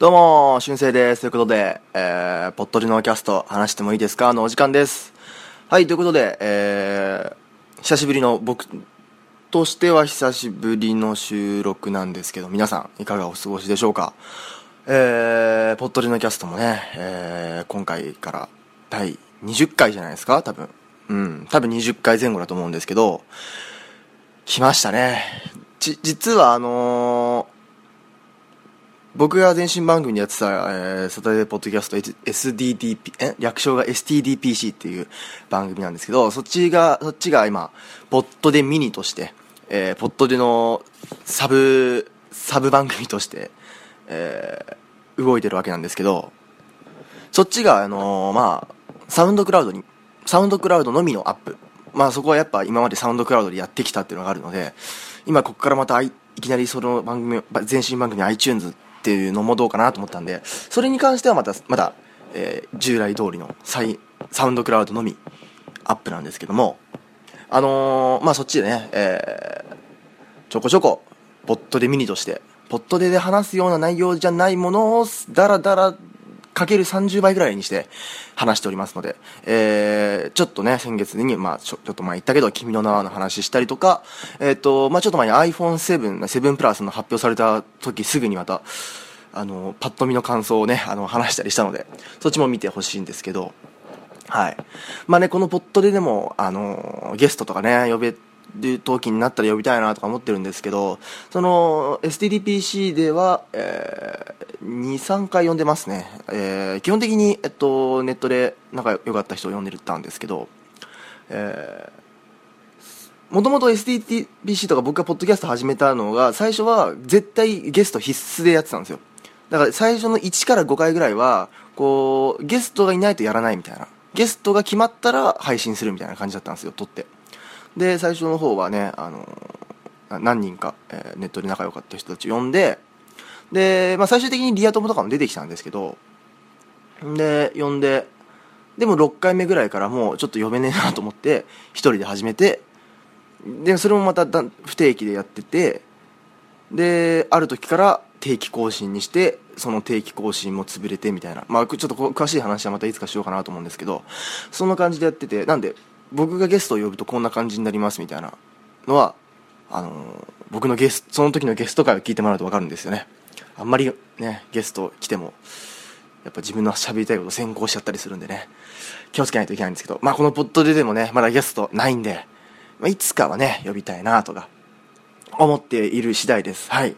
どうも、しゅです。ということで、えー、ぽっとりのキャスト、話してもいいですか？のお時間です。はい、ということで、えー、久しぶりの、僕としては久しぶりの収録なんですけど、皆さん、いかがお過ごしでしょうか？えー、ぽっとりのキャストもね、えー、今回から第20回じゃないですか？多分。うん、多分20回前後だと思うんですけど、来ましたね。ち、実はあの僕が前身番組でやってた、えー、サタデーポッドキャスト SDDP、え？略称が STDPC っていう番組なんですけど、そっちが、そっちが今、ポットでミニとして、えー、ポットでのサブ、サブ番組として、えー、動いてるわけなんですけど、そっちが、あのーまあ、サウンドクラウドに、サウンドクラウドのみのアップ。まあそこはやっぱ今までサウンドクラウドでやってきたっていうのがあるので、今ここからまたいきなりその番組、前身番組 iTunes っていうのもどうかなと思ったんで、それに関してはまた、また、えー従来通りのサイサウンドクラウドのみアップなんですけども、あのーまあそっちでね、えーちょこちょこ、ポットでミニとして、ポットでで話すような内容じゃないものを、だらだらかける30倍ぐらいにして話しておりますので、えー、ちょっとね、先月に、まあ、ちょちょっと前言ったけど、君の名はの話したりとか、えっ、と、まあちょっと前に iPhone7、7プラスの発表された時すぐにまた、あの、パッと見の感想をね、あの、話したりしたので、そっちも見てほしいんですけど、はい。まあね、このポットででも、あの、ゲストとかね、呼べる時になったら呼びたいなとか思ってるんですけど、その、STDPC では、えー、2、3回呼んでますね。えー、基本的に、えっと、ネットで仲良かった人を呼んでたんですけど、えー、もともと STDPC とか僕がポッドキャスト始めたのが、最初は絶対ゲスト必須でやってたんですよ。だから最初の1から5回ぐらいは、こう、ゲストがいないとやらないみたいな。ゲストが決まったら配信するみたいな感じだったんですよ、撮って。で、最初の方はね、あの何人か、えーネットで仲良かった人たち呼んで、で、まあ最終的にリア友とかも出てきたんですけど、で、呼んで、でも6回目ぐらいからもうちょっと呼べねえなと思って、一人で始めて、で、それもまた不定期でやってて、で、ある時から定期更新にして、その定期更新も潰れてみたいな。まあ、ちょっと詳しい話はまたいつかしようかなと思うんですけど、そんな感じでやってて、なんで、僕がゲストを呼ぶとこんな感じになりますみたいなのは、あの僕のゲスト、その時のゲスト会を聞いてもらうとわかるんですよね。あんまりね、ゲスト来ても、やっぱ自分の喋りたいこと先行しちゃったりするんでね、気をつけないといけないんですけど、まあこのポッドででもね、まだゲストないんで、まあ、いつかはね、呼びたいなとか、思っている次第です。はい。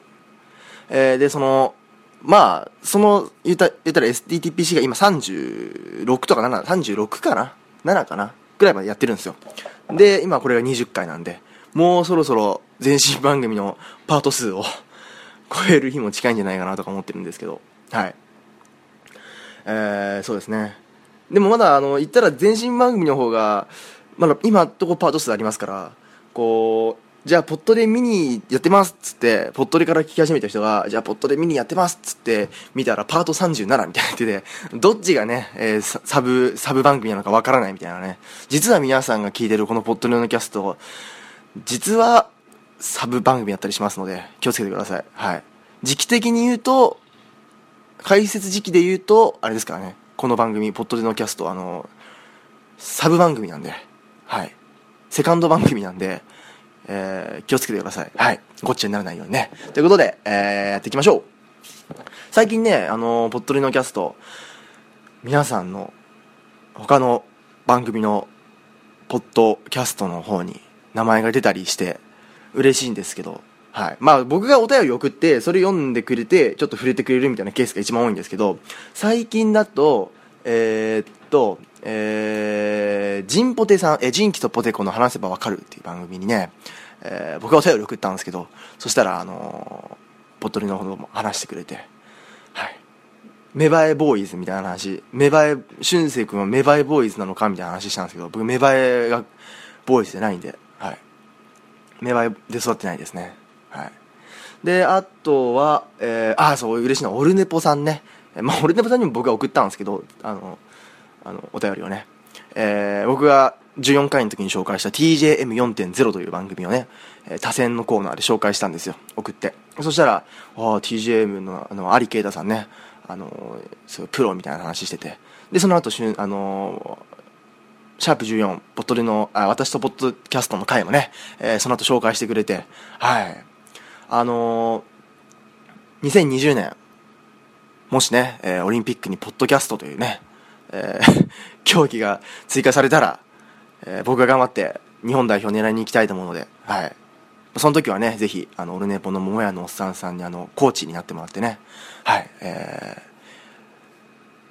えー、で、その、まあ、その、言った、言ったら SDTPC が今36とか7、36かな ?7 かな？ぐらいまでやってるんですよ。で、今これが20回なんで、もうそろそろ全身番組のパート数を超える日も近いんじゃないかなとか思ってるんですけど、はい。えー、そうですね。でもまだ、あの、言ったら全身番組の方が、まだ今とこパート数ありますから、こう、じゃあ、ポットでミニやってますっつって、ポットでから聞き始めた人が、じゃあ、ポットでミニやってますっつって、見たらパート37みたいになってて、どっちがね、えーサブ、サブ番組なのかわからないみたいなね。実は皆さんが聞いてるこのポットでのキャスト、実は、サブ番組やったりしますので、気をつけてください。はい。時期的に言うと、解説時期で言うと、あれですからね、この番組、ポットでのキャスト、あの、サブ番組なんで、はい。セカンド番組なんで、えー気をつけてください。はい。ごっちゃにならないようにね。ということで、えーやっていきましょう。最近ね、あの、ポットリのキャスト、皆さんの、他の番組の、ポッドキャストの方に名前が出たりして、嬉しいんですけど、はい。まあ僕がお便り送って、それ読んでくれて、ちょっと触れてくれるみたいなケースが一番多いんですけど、最近だと、えーっと、えー、ジンポテさん、えー、ジンキとポテコの話せばわかるっていう番組にね、えー僕がお便り送ったんですけど、そしたら、あのーポトリの方も話してくれて、はい。芽生えボーイズみたいな話、芽生え、俊生君は芽生えボーイズなのかみたいな話したんですけど、僕芽生えがボーイズじゃないんで、はい。芽生えで育ってないですね。はい。で、あとは、えー、あ、そう、嬉しいのは、オルネポさんね。まあ、オルネポさんにも僕が送ったんですけど、あの、あの、お便りをね。えー、僕が14回の時に紹介した TJM4.0 という番組をね、えー多選のコーナーで紹介したんですよ。送って。そしたら、ああ、TJM の、あの、有啓太さんね。あのそうプロみたいな話しててでその後しゅあのシャープ14ポットでのあ私とポッドキャストの回もね、えー、その後紹介してくれてはいあの2020年もしね、えー、オリンピックにポッドキャストというね、えー、競技が追加されたら、えー、僕が頑張って日本代表狙いに行きたいと思うので、はい。その時はね、ぜひ、あの、オルネポの桃屋のおっさんさんに、あの、コーチになってもらってね、はい、え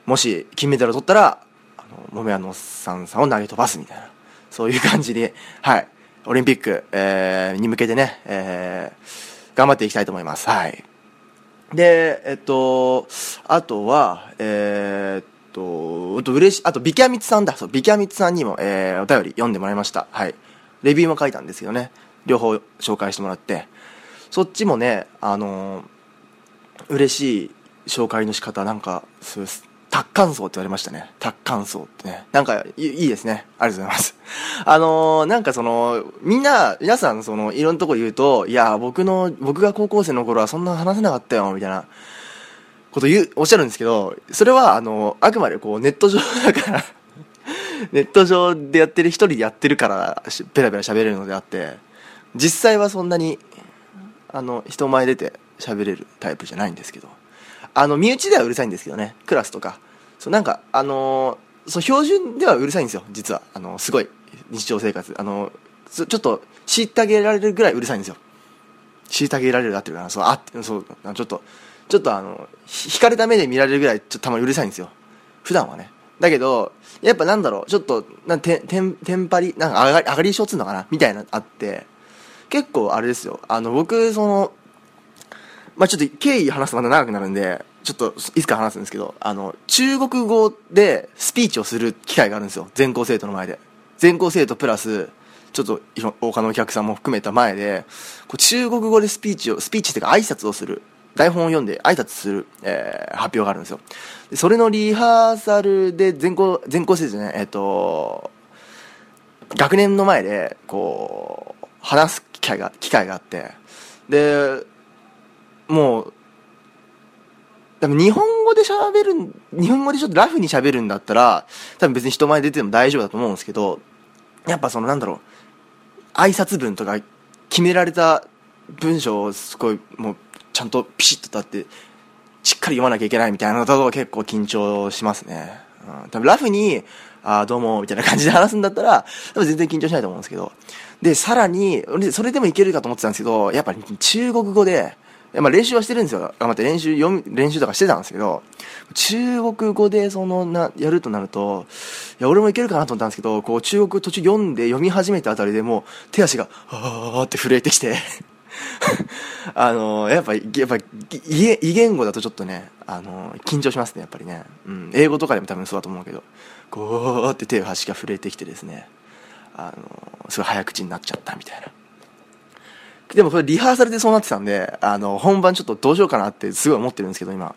ー、もし、金メダルを取ったら、あの、桃屋のおっさんさんを投げ飛ばすみたいな、そういう感じで、はい、オリンピック、えー、に向けてね、えー、頑張っていきたいと思います。はい。で、えっと、あとは、えー、と、あと嬉しあと、ビキャミツさんだ。そう、ビキャミツさんにも、えー、お便り読んでもらいました。はい。レビューも書いたんですけどね。両方紹介してもらって。そっちもね、あのー、嬉しい紹介の仕方、なんか、そうです。達観層って言われましたね。達観層ってね。なんかい、いいですね。ありがとうございます。あのー、なんかその、みんな、皆さん、その、いろんなとこ言うと、いや、僕の、僕が高校生の頃はそんな話せなかったよ、みたいな。こと言う、おっしゃるんですけど、それは、あの、あくまでこう、ネット上だから ネット上でやってる、一人でやってるから、ペラペラ喋れるのであって、実際はそんなに、あの、人前出て喋れるタイプじゃないんですけど、あの、身内ではうるさいんですけどね、クラスとか。そう、なんか、あのそう、標準ではうるさいんですよ、実は。あの、すごい、日常生活。あの、ちょっと、虐げられるぐらいうるさいんですよ。虐げられるだってるかな、そう、あ、そう、ちょっと、ちょっとあの、引かれた目で見られるぐらい、ちょっとたまにうるさいんですよ。普段はね。だけど、やっぱなんだろう、ちょっと、なんて、てん、テンパり、なんか上がり、上がり症つうのかなみたいなあって、結構あれですよ。あの、僕、その、まあちょっと経緯話すとまた長くなるんで、ちょっといつか話すんですけど、あの、中国語でスピーチをする機会があるんですよ。全校生徒の前で。全校生徒プラス、ちょっと他のお客さんも含めた前で、こう中国語でスピーチを、スピーチっていうか挨拶をする。台本を読んで挨拶する、えー、発表があるんですよ。それのリハーサルで全校、全校生じゃない、えっ、ー、と、学年の前で、こう、話す機会が、機会があって、で、もう、多分日本語で喋る、日本語でちょっとラフに喋るんだったら、多分別に人前出ても大丈夫だと思うんですけど、やっぱそのなんだろう、挨拶文とか決められた文章をすごいもうちゃんとピシッと立ってしっかり読まなきゃいけないみたいなのと結構緊張しますね、うん、多分ラフに「ああどうも」みたいな感じで話すんだったら多分全然緊張しないと思うんですけど。でさらにそれでもいけるかと思ってたんですけどやっぱり中国語でまあ、練習はしてるんですよ。頑張って練習、読み、練習とかしてたんですけど、中国語でそのな、やるとなると、いや、俺もいけるかなと思ったんですけど、こう、中国途中読んで読み始めたあたりでもう、手足が、あーって震えてきて。あのやっぱ、やっぱ、異言語だとちょっとね、あの緊張しますね、やっぱりね。うん、英語とかでも多分そうだと思うけど、こうって手を端が震えてきてですね、あのすごい早口になっちゃったみたいな。でもこれリハーサルでそうなってたんで、あの、本番ちょっとどうしようかなってすごい思ってるんですけど、今。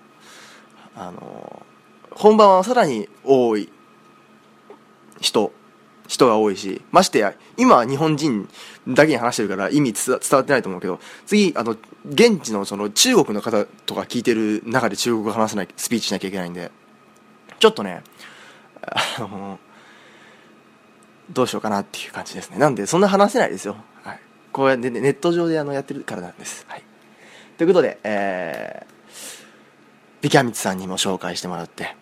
あの本番はさらに多い人人が多いし、ましてや、今は日本人だけに話してるから意味伝わってないと思うけど、次、あの、現地のその中国の方とか聞いてる中で中国語話さない、スピーチしなきゃいけないんで、ちょっとね、あの、どうしようかなっていう感じですね。なんで、そんな話せないですよ。はい。こうやって、ネット上であのやってるからなんです。はい。ということで、えー、ビキャミツさんにも紹介してもらって、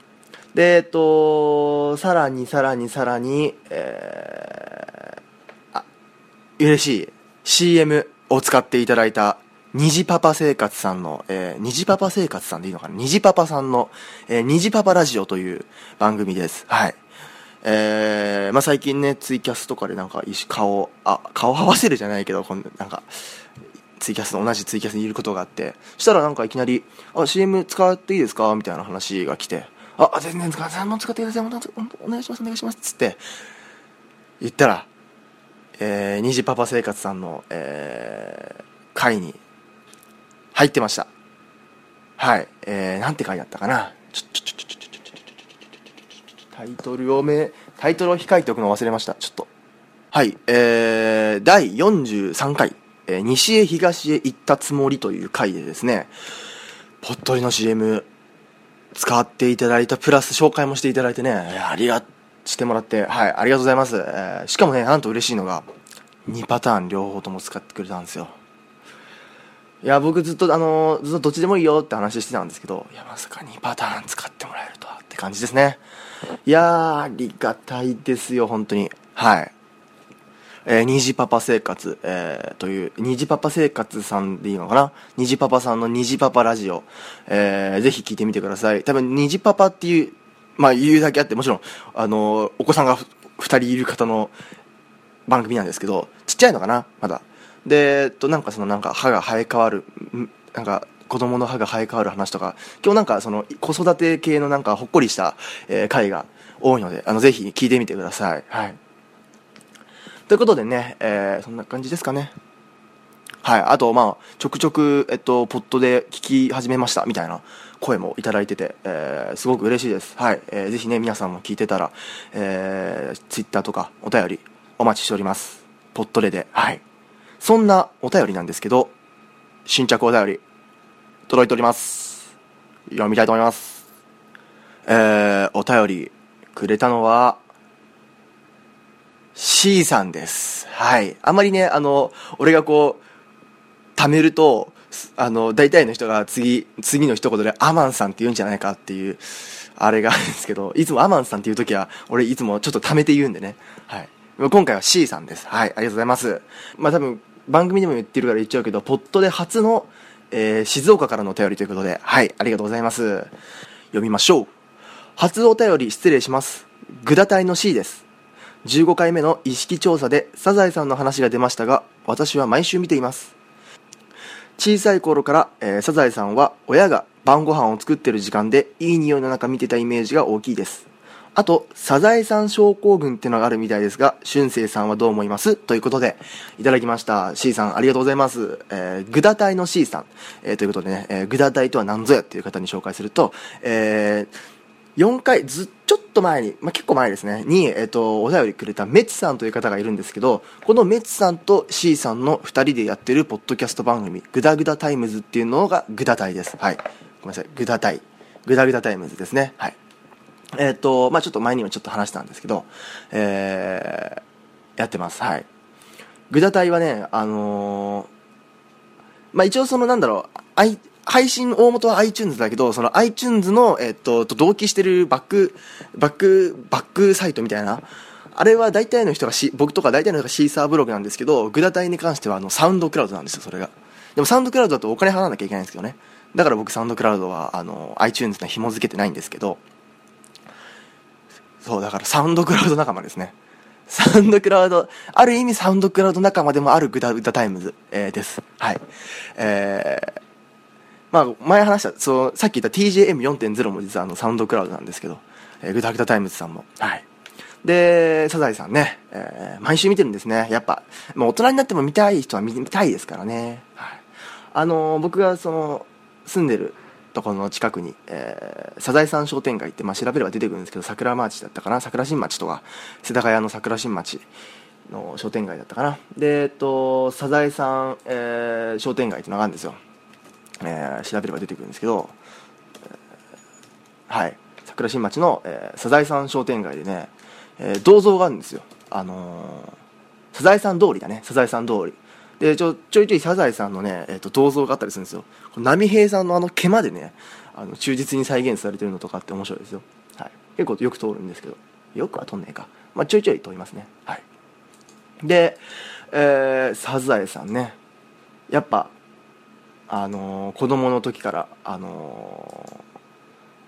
で、えっと、さらにさらにさらに、えー、あ、嬉しい CM を使っていただいた、虹パパ生活さんの、えー、虹パパ生活さんでいいのかな？虹パパさんの、えー、虹パパラジオという番組です。はい。えー、まあ、最近ね、ツイキャスとかでなんか、顔、あ、顔合わせるじゃないけど、こんなんか、ツイキャスの同じツイキャスにいることがあって、そしたらなんかいきなり、あ、CM 使っていいですか？みたいな話が来て、あ、全然使って、も使ってください。お願いします、お願いします。つって、言ったら、えー、虹パパ生活さんの、えー、会に入ってました。はい。えー、なんて書いてあったかな。ちょ、ちょ、ちょ、ちょ、ちょ、ちょ、ちょ、ちょ、タイトルをめ、タイトルを控えておくの忘れました。ちょっと。はい。えー、第43回、えー、西へ東へ行ったつもりという回でですね、ぽっとりの CM 使っていただいたプラス紹介もしていただいてね。ありがしてもらって。はいありがとうございます、えー、しかもねなんと嬉しいのが2パターン両方とも使ってくれたんですよ。いや僕ずっとあのずっとどっちでもいいよって話してたんですけどいやまさか2パターン使ってもらえるとはって感じですね。いやーありがたいですよ本当に。はい。えー、虹パパ生活、えー、という、虹パパ生活さんでいいのかな？虹パパさんの虹パパラジオ、えー、ぜひ聞いてみてください。多分、虹パパっていう、まあ、言うだけあって、もちろん、あの、お子さんが二人いる方の番組なんですけど、ちっちゃいのかな？まだ。で、えっと、なんかその、なんか歯が生え変わる、なんか、子供の歯が生え変わる話とか、今日なんかその、子育て系のなんかほっこりした、えー、回が多いので、あの、ぜひ聞いてみてください。はい。ということでね、えー、そんな感じですかね。はい。あと、まあ、ちょくちょく、えっと、ポットで聞き始めました、みたいな声もいただいてて、えー、すごく嬉しいです。はい。えー、ぜひね、皆さんも聞いてたら、えー、ツイッターとかお便りお待ちしております。ポットレで。はい。そんなお便りなんですけど、新着お便り、届いております。読みたいと思います。えー、お便りくれたのは、C さんです。はい。あまりね、あの、俺がこう、貯めると、あの、大体の人が次、次の一言でアマンさんって言うんじゃないかっていう、あれがあるんですけど、いつもアマンさんっていう時は、俺いつもちょっと貯めて言うんでね。はい。今回は C さんです。はい。ありがとうございます。まあ多分、番組でも言ってるから言っちゃうけど、ポットで初の、えー、静岡からのお便りということで、はい。ありがとうございます。読みましょう。初お便り失礼します。グダ隊の C です。15回目の意識調査でサザエさんの話が出ましたが私は毎週見ています小さい頃から、えー、サザエさんは親が晩ご飯を作ってる時間でいい匂いの中見てたイメージが大きいですあと、サザエさん症候群ってのがあるみたいですが、俊生さんはどう思います？ということで、いただきました。C さん、ありがとうございます。えー、グダ隊の C さん、えー、ということでね、えー、グダ隊とは何ぞやっていう方に紹介すると、えー、4回ずちょっと前に、まあ、結構前ですね。に、えっと、お便りくれたメツさんという方がいるんですけどこのメツさんと C さんの2人でやってるポッドキャスト番組「グダグダタイムズ」っていうのがグダタイです。はい。ごめんなさい。グダタイ。グダグダタイムズですね。はい。えっとまあちょっと前にもちょっと話したんですけどえー、やってます。はい。グダタイはねあのー、まあ一応そのなんだろう配信大元は iTunes だけど、その iTunes の、えっと、と同期してるバック、バック、バックサイトみたいな、あれは大体の人がし僕とか大体の人がシーサーブログなんですけど、グダタイに関してはあのサウンドクラウドなんですよ、それが。でもサウンドクラウドだとお金払わなきゃいけないんですけどね。だから僕サウンドクラウドはあの iTunes に紐付けてないんですけど、そう、だからサウンドクラウド仲間ですね。サウンドクラウド、ある意味サウンドクラウド仲間でもあるグダグダタイムズ、えー、です。はい。えー、まあ、前話した、そう、さっき言った TJM4.0 も実はあのサウンドクラウドなんですけど、えー、グダグダタイムズさんも。はい。で、サザエさんね、えー、毎週見てるんですね。やっぱ、まあ、大人になっても見たい人は見たいですからね。はい。あのー、僕がその、住んでるところの近くに、えー、サザエさん商店街って、まあ、調べれば出てくるんですけど、桜町だったかな、桜新町とか、世田谷の桜新町の商店街だったかな。で、えっと、サザエさん、えー、商店街っていうのがあるんですよ。えー、調べれば出てくるんですけど、はい。桜新町の、えー、サザエさん商店街でね、えー、銅像があるんですよ。あのー、サザエさん通りだね。サザエさん通り。でちょちょいちょいサザエさんのね、えーと、銅像があったりするんですよ。波平さんのあの毛までねあの忠実に再現されてるのとかって面白いですよ、はい、結構よく通るんですけど。よくは通んねえか、まあ、ちょいちょい通りますね。はい。で、えー、サザエさんね。やっぱあの、子供の時から、あの、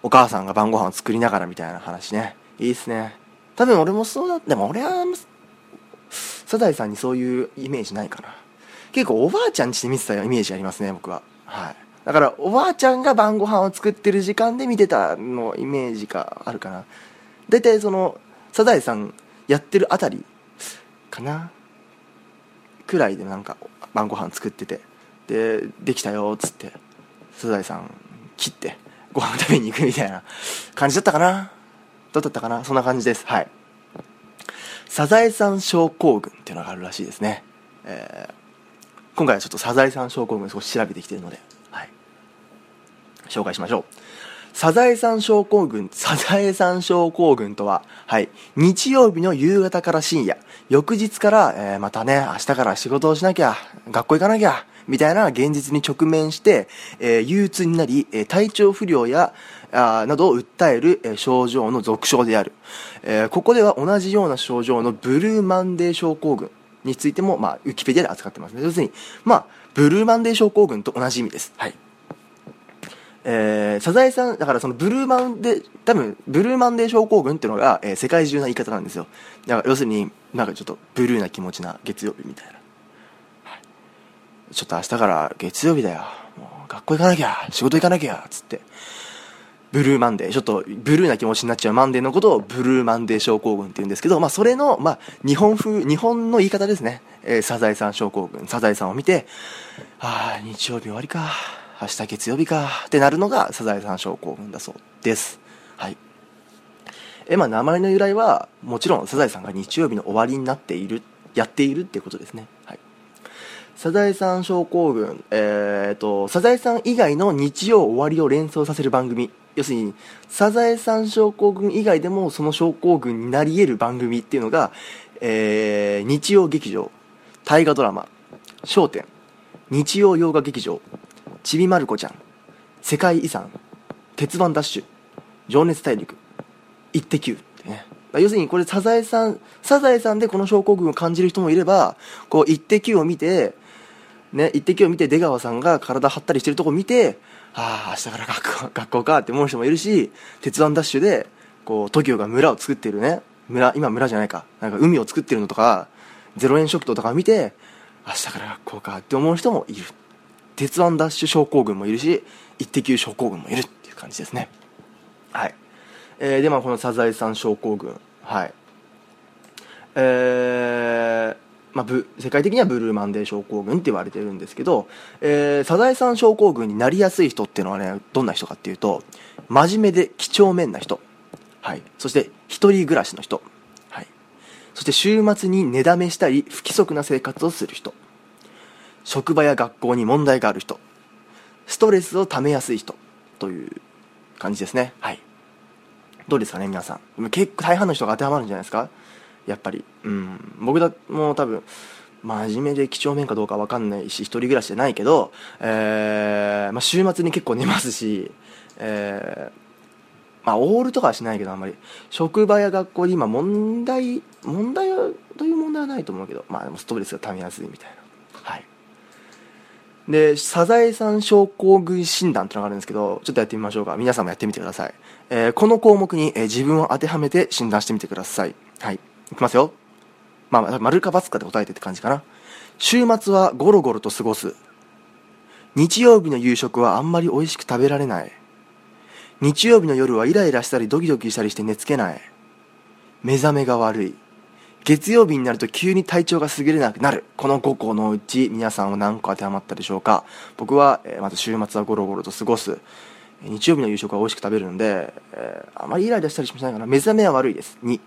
お母さんが晩ご飯を作りながらみたいな話ね。いいっすね。多分俺もそうだ。でも俺はサザエさんにそういうイメージないかな。結構おばあちゃんちで見てたイメージありますね僕は。はい。だからおばあちゃんが晩ご飯を作ってる時間で見てたのイメージがあるかな。大体そのサザエさんやってるあたりかな。くらいでなんか晩ご飯作ってて。でできたよっつって。サザエさん切ってご飯食べに行くみたいな。感じだったかな？どうだったかな？そんな感じです。はい。サザエさん症候群っていうのがあるらしいですね、えー、今回はちょっとサザエさん症候群少し調べてきてるので、はい、紹介しましょう。サザエさん症候群、サザエさん症候群とは、はい、日曜日の夕方から深夜、翌日から、えー、またね、明日から仕事をしなきゃ、学校行かなきゃ、みたいな現実に直面して、えー、憂鬱になり、えー、体調不良や、あなどを訴える、えー、症状の俗称である、えー、ここでは同じような症状のブルーマンデー症候群についても、まあ、ウィキペディアで扱ってますね。要するに、まあ、ブルーマンデー症候群と同じ意味です。はい。えー、サザエさん、だからそのブルーマンデー、多分、ブルーマンデー症候群っていうのが、えー、世界中な言い方なんですよ。だから要するに、なんかちょっとブルーな気持ちな月曜日みたいな。ちょっと明日から月曜日だよ。もう学校行かなきゃ、仕事行かなきゃ、つって。ブルーマンデー、ちょっとブルーな気持ちになっちゃうマンデーのことをブルーマンデー症候群って言うんですけど、まあそれの、まあ日本風、日本の言い方ですね。えー、サザエさん症候群、サザエさんを見て、ああ、日曜日終わりか。明日月曜日かってなるのがサザエさん症候群だそうですはいえまあ名前の由来はもちろんサザエさんが日曜日の終わりになっているやっているってことですねサザエさん症候群、えーと、サザエさん以外の日曜終わりを連想させる番組。要するにサザエさん症候群以外でもその症候群になり得る番組っていうのが、えー、日曜劇場大河ドラマ『笑点』日曜洋画劇場ちびまる子ちゃん世界遺産鉄腕ダッシュ情熱大陸イッテ Q ってね。要するにこれサザエさんサザエさんでこの症候群を感じる人もいればこうイッテ Q を見てね、イッテ Q を見て出川さんが体張ったりしてるとこ見てああ明日から学校学校かって思う人もいるし鉄腕ダッシュでこう TOKIO が村を作ってるね。村今村じゃないか。なんか海を作ってるのとか0円食堂とか見て明日から学校かって思う人もいる。鉄腕ダッシュ症候群もいるし一滴症候群もいるっていう感じですね。はい、えー、でまあこのサザエさん症候群。はい。えーまあ、世界的にはブルーマンデー症候群って言われてるんですけど、えー、サザエさん症候群になりやすい人っていうのはねどんな人かっていうと真面目で几帳面な人、はい、そして一人暮らしの人、はい、そして週末に寝だめしたり不規則な生活をする人。職場や学校に問題がある人。ストレスをためやすい人。という感じですね。はい。どうですかね皆さん。結構大半の人が当てはまるんじゃないですか？やっぱりうん僕だもう多分真面目で几帳面かどうか分かんないし一人暮らしじゃないけど、えーまあ、週末に結構寝ますし、えーまあ、オールとかはしないけどあんまり職場や学校で今問題問題という問題はないと思うけど、まあ、でもストレスがためやすいみたいなはいで、サザエさん症候群診断っていうのがあるんですけど、ちょっとやってみましょうか。皆さんもやってみてください。えー、この項目に、えー、自分を当てはめて診断してみてください。はい。いきますよ。まあ、丸か×かで答えてって感じかな。週末はゴロゴロと過ごす。日曜日の夕食はあんまり美味しく食べられない。日曜日の夜はイライラしたりドキドキしたりして寝つけない。目覚めが悪い。月曜日になると急に体調が優れなくなるこの5個のうち皆さんは何個当てはまったでしょうか僕は、えー、まず週末はゴロゴロと過ごす日曜日の夕食は美味しく食べるので、えー、あまりイライラしたりしないかな目覚めは悪いです2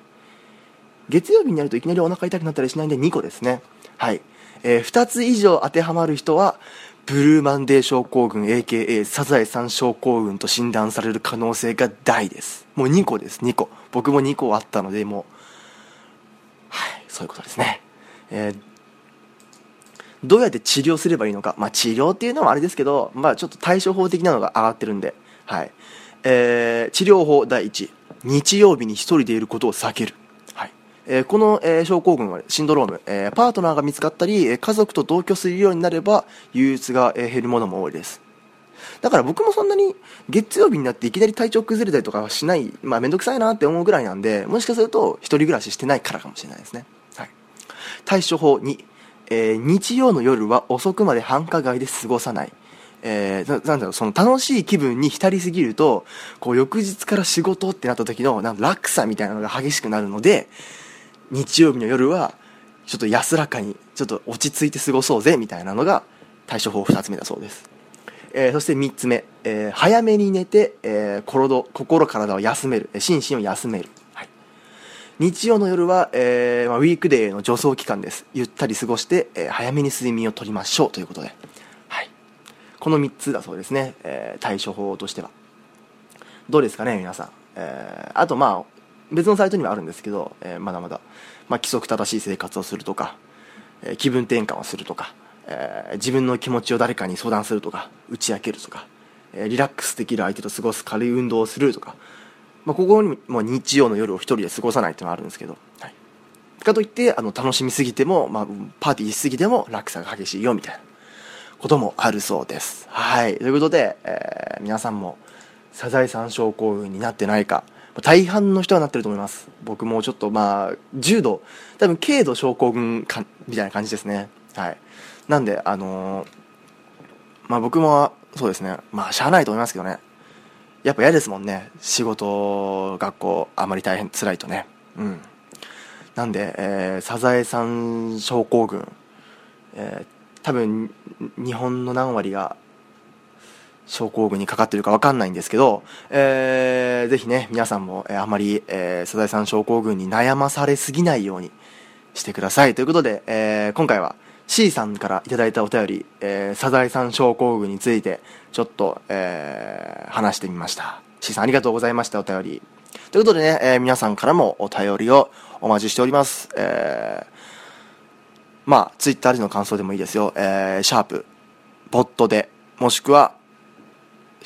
月曜日になるといきなりお腹痛くなったりしないんで2個ですねはい、えー、2つ以上当てはまる人はブルーマンデー症候群 AKA サザエさん症候群と診断される可能性が大ですもう2個です2個僕も2個あったのでもうそういうことですね。えー、どうやって治療すればいいのか。まあ、治療っていうのはあれですけど、まあ、ちょっと対処法的なのが上がってるんで、はい。えー、治療法第一。日曜日に一人でいることを避ける。えー、この、えー、症候群は、シンドローム、えー、パートナーが見つかったり、家族と同居するようになれば、憂鬱がえ減るものも多いです。だから僕もそんなに月曜日になっていきなり体調崩れたりとかはしない、まあめんどくさいなって思うぐらいなんで、もしかすると一人暮らししてないからかもしれないですね。はい対処法2、え、日曜の夜は遅くまで繁華街で過ごさない。えー、なんだろう、その楽しい気分に浸りすぎると、こう翌日から仕事ってなった時のなん落差みたいなのが激しくなるので、日曜日の夜はちょっと安らかに、ちょっと落ち着いて過ごそうぜみたいなのが対処法2つ目だそうです。えー、そして3つ目、えー、早めに寝て、えー、心心体を休める、心身を休める。日曜の夜は、えーまあ、ウィークデーの助走期間です。ゆったり過ごして、えー、早めに睡眠をとりましょう。ということで、はい、この3つだそうですね、えー、対処法としては。どうですかね皆さん、えー、あとまあ別のサイトにはあるんですけど、えー、まだまだ、まあ、規則正しい生活をするとか、えー、気分転換をするとか、えー、自分の気持ちを誰かに相談するとか打ち明けるとか、えー、リラックスできる相手と過ごす軽い運動をするとか、まあ、ここにも日曜の夜を一人で過ごさないっていうのがあるんですけど、はい、かといってあの楽しみすぎても、まあ、パーティーしすぎても落差が激しいよみたいなこともあるそうです。はい。ということで、えー、皆さんもサザエさん症候群になってないか大半の人はなってると思います。僕もちょっとまあ重度多分軽度症候群かみたいな感じですね。はい。なんであのー、まあ僕もそうですね。まあしゃあないと思いますけどね。やっぱ嫌ですもんね。仕事学校あまり大変辛いとね。うん。なんで、えー、サザエさん症候群、えー、多分日本の何割が症候群にかかってるか分かんないんですけど、えー、ぜひね、皆さんも、えー、あまり、えー、サザエさん症候群に悩まされすぎないようにしてください。ということで、えー、今回は C さんからいただいたお便り、えー、サザエさん症候群について、ちょっと、えー、話してみました。C さんありがとうございました、お便り。ということでね、えー、皆さんからもお便りをお待ちしております。えー、まあ、ツイッターでの感想でもいいですよ。えー、シャープ、ポットで、もしくは、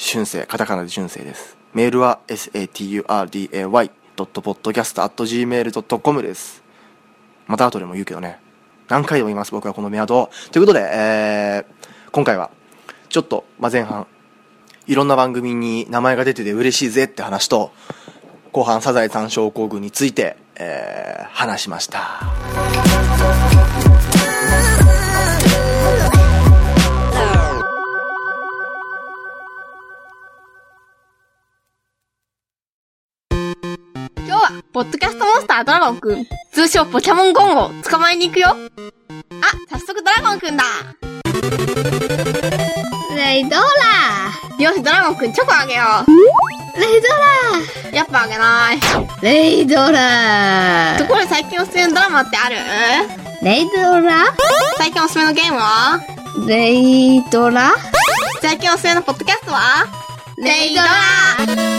春生、カタカナで春生です。メールは saturday.podcast.gmail.com です。また後でも言うけどね。何回でも言います、僕はこのメアドということで、えー、今回は、ちょっと、ま、前半、いろんな番組に名前が出てて嬉しいぜって話と、後半、サザエさん症候群について、えー、話しました。ポッドキャストモンスタードラゴンくん、通称ポケモンゴンを捕まえに行くよ。あ、早速ドラゴンくんだ。レイドラ。よし、ドラゴンくんチョコあげよう。レイドラ。やっぱあげない。レイドラ。ところで最近おすすめのドラマってある？レイドラ。最近おすすめのゲームは？レイドラ。最近おすすめのポッドキャストは？レイドラ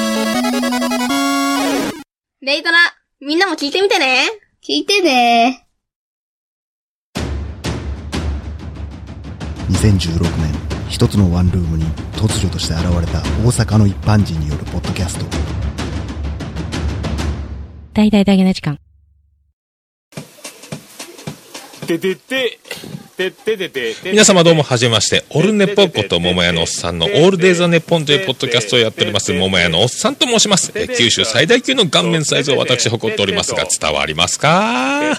レイドラ、みんなも聞いてみてね。聞いてね。2016年、一つのワンルームに突如として現れた大阪の一般人によるポッドキャスト。大々大げな時間。ててて、皆様どうもはじめまして、オルネポこと桃屋のおっさんのオールデイザネポンというポッドキャストをやっております、桃屋のおっさんと申します。九州最大級の顔面サイズを私誇っておりますが、伝わりますか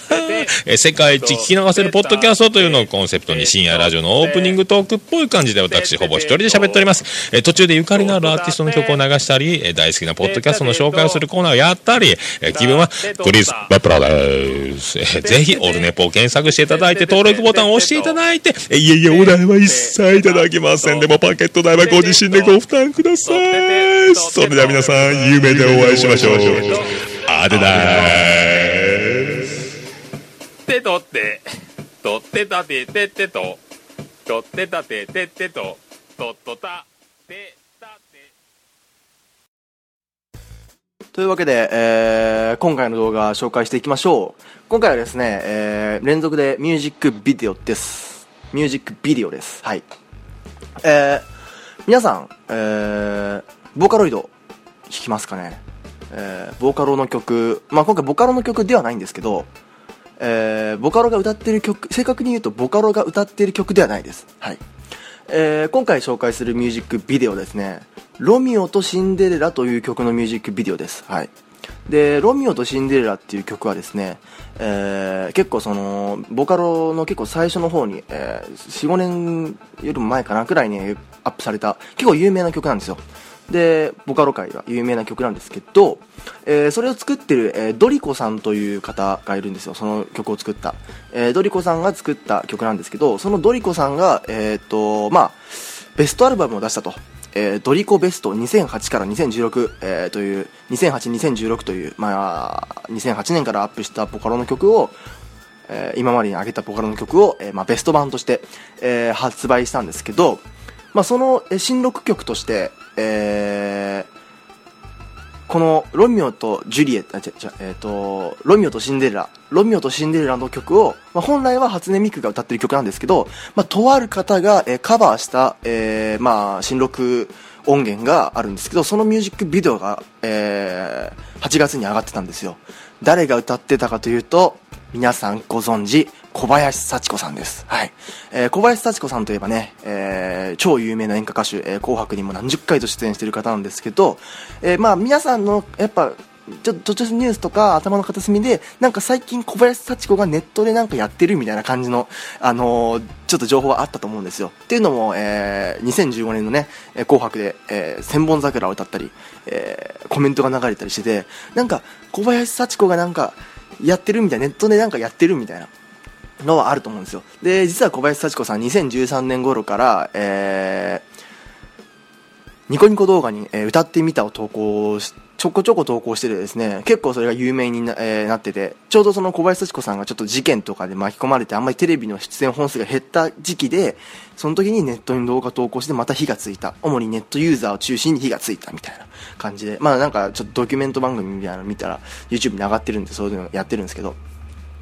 世界一聞き流せるポッドキャストというのをコンセプトに深夜ラジオのオープニングトークっぽい感じで私ほぼ一人で喋っております。途中でゆかりのあるアーティストの曲を流したり、大好きなポッドキャストの紹介をするコーナーをやったり、気分はクリス・バプラです。ぜひオルネポを検索していただいて登録ボタンを押していただいて、いえいえ、お代は一切いただきません。でもパケット代はご自身でご負担ください。それでは皆さん、夢でお会いしましょう。あでだーす。てとって、とってたててってと、とってたててってと、とっとたて。というわけで、えー、今回の動画紹介していきましょう。今回はですね、えー、連続でミュージックビデオです。ミュージックビデオです。はい。えー、皆さん、えー、ボーカロイド弾きますかね？えー、ボーカロの曲、まあ今回ボカロの曲ではないんですけど、えー、ボカロが歌ってる曲、正確に言うとボカロが歌ってる曲ではないです。はい。えー、今回紹介するミュージックビデオですね、ロミオとシンデレラという曲のミュージックビデオです。はい。で、ロミオとシンデレラっていう曲はですね、えー、結構その、ボカロの結構最初の方に、えー、4、5年よりも前かなくらいにアップされた、結構有名な曲なんですよ。で、ボカロ界は有名な曲なんですけど、えー、それを作ってる、えー、ドリコさんという方がいるんですよ。その曲を作った。えー、ドリコさんが作った曲なんですけど、そのドリコさんが、えっと、まあ、ベストアルバムを出したと。えー、ドリコベスト2008から2016、えー、という、2008、2016という、まあ、2008年からアップしたボカロの曲を、えー、今までに上げたボカロの曲を、えーまあ、ベスト版として、えー、発売したんですけど、まあ、その新録曲として、えー、このロミオとジュリエット、あ、違う違う、えっ、と、ロミオとシンデレラ、ロミオとシンデレラの曲を、まあ、本来は初音ミクが歌ってる曲なんですけど、まあ、とある方が、えーカバーした、えーまあ、新録音源があるんですけど、そのミュージックビデオが、えー8月に上がってたんですよ。誰が歌ってたかというと、皆さんご存知、小林幸子さんです。はい。えー小林幸子さんといえばね、えー超有名な演歌歌手、えー紅白にも何十回と出演してる方なんですけど、えーまあ皆さんの、やっぱ、ちょっと途中ニュースとか頭の片隅で、なんか最近小林幸子がネットでなんかやってるみたいな感じの、あのーちょっと情報はあったと思うんですよ。っていうのも、えー2015年のね、紅白で、えー千本桜を歌ったり、えーコメントが流れたりしてて、なんか小林幸子がなんかやってるみたいな、ネットでなんかやってるみたいな。のはあると思うんですよ。で、実は小林幸子さん2013年頃から、えーニコニコ動画に、えー歌ってみたを投稿し、ちょこちょこ投稿しててですね、結構それが有名にな,、えーなってて、ちょうどその小林幸子さんがちょっと事件とかで巻き込まれて、あんまりテレビの出演本数が減った時期で、その時にネットに動画投稿してまた火がついた。主にネットユーザーを中心に火がついたみたいな感じで、まあなんかちょっとドキュメント番組みたいなの見たら、YouTube に上がってるんで、そういうのやってるんですけど、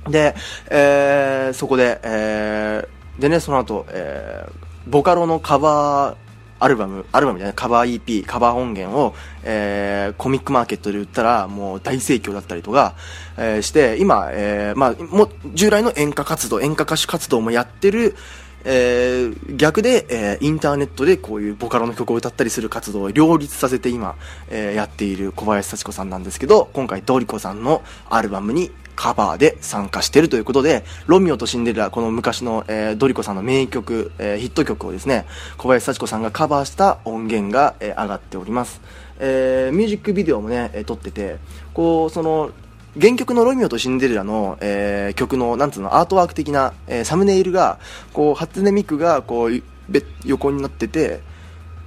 で、えーそこで、えーでね、その後、えーボカロのカバーアルバム、アルバムじゃない、カバー EP、カバー音源を、えーコミックマーケットで売ったら、もう大盛況だったりとか、えーして、今、えーまあ、も、従来の演歌活動、演歌歌手活動もやってる、えー逆で、えーインターネットでこういうボカロの曲を歌ったりする活動を両立させて今、えーやっている小林幸子さんなんですけど、今回ドリコさんのアルバムにカバーで参加しているということで、ロミオとシンデレラ、この昔の、えードリコさんの名曲、えーヒット曲をですね、小林幸子さんがカバーした音源が、えー上がっております。えーミュージックビデオもね、えー撮ってて、こう、その、原曲のロミオとシンデレラの、えー曲の、なんつうの、アートワーク的な、えーサムネイルが、こう、初音ミクが、こう、べ横になってて、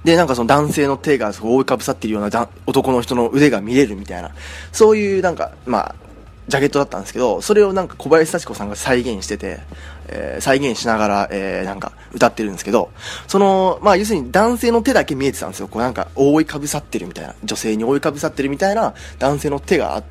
で、なんかその男性の手が覆いかぶさっているような男の人の腕が見れるみたいな、そういうなんか、まあ、ジャケットだったんですけど、それをなんか小林幸子さんが再現してて、えー再現しながら、えーなんか歌ってるんですけど、その、まあ要するに男性の手だけ見えてたんですよ。こうなんか覆いかぶさってるみたいな、女性に覆いかぶさってるみたいな男性の手が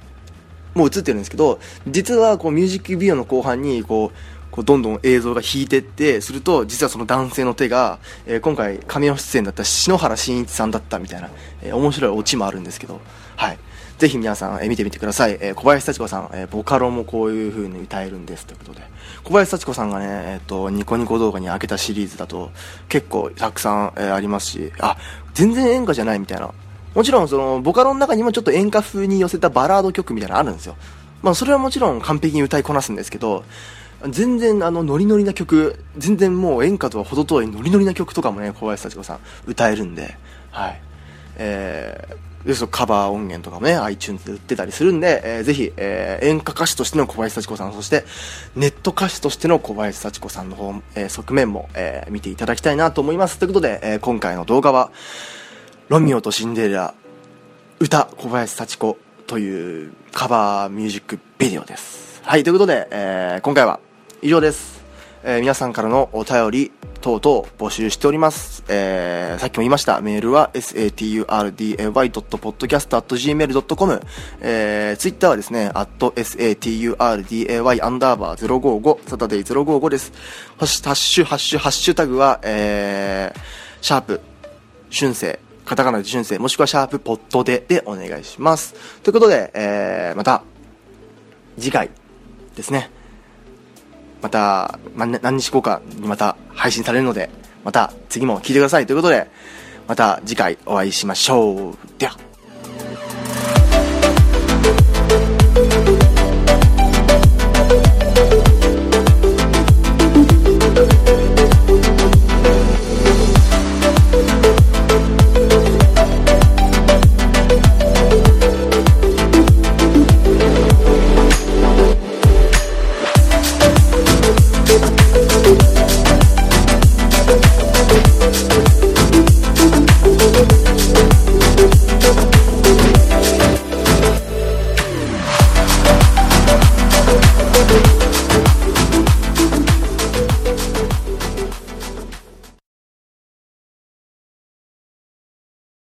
もう映ってるんですけど、実はこうミュージックビデオの後半にこう、こうどんどん映像が引いてって、すると、実はその男性の手が、えー今回、亀尾出演だった篠原慎一さんだったみたいな、えー面白いオチもあるんですけど、はい。ぜひ皆さん、え見てみてください。えー小林幸子さん、えーボカロもこういう風に歌えるんですということで。小林幸子さんがね、えっ、と、ニコニコ動画に開けたシリーズだと、結構たくさん、えありますし、あ、全然演歌じゃないみたいな。もちろん、その、ボカロの中にもちょっと演歌風に寄せたバラード曲みたいなのあるんですよ。まあ、それはもちろん完璧に歌いこなすんですけど、全然あのノリノリな曲、全然もう演歌とは程遠いノリノリな曲とかもね、小林幸子さん歌えるんで、はい。えー、でそのカバー音源とかもね、iTunes で売ってたりするんで、えーぜひ、えー演歌歌手としての小林幸子さん、そして、ネット歌手としての小林幸子さんの方、えー側面も、えー見ていただきたいなと思います。ということで、えー今回の動画は、ロミオとシンデレラ、歌小林幸子というカバーミュージックビデオです。はい、ということで、えー今回は以上です。えー皆さんからのお便り等々募集しております。えーさっきも言いました、メールは saturday.podcast.gmail.com、えー、ツイッターはですね、saturday アンダーバー055、サタデイ055です。ハッシュ、ハッシュ、ハッシュ、ハッシュタグは、えー、シャープ、春生、カタカナで春生、もしくはシャープポットででお願いします。ということで、えー、また、次回ですね。また、ま、何日後かにまた配信されるので、また次も聞いてくださいということで、また次回お会いしましょう。では。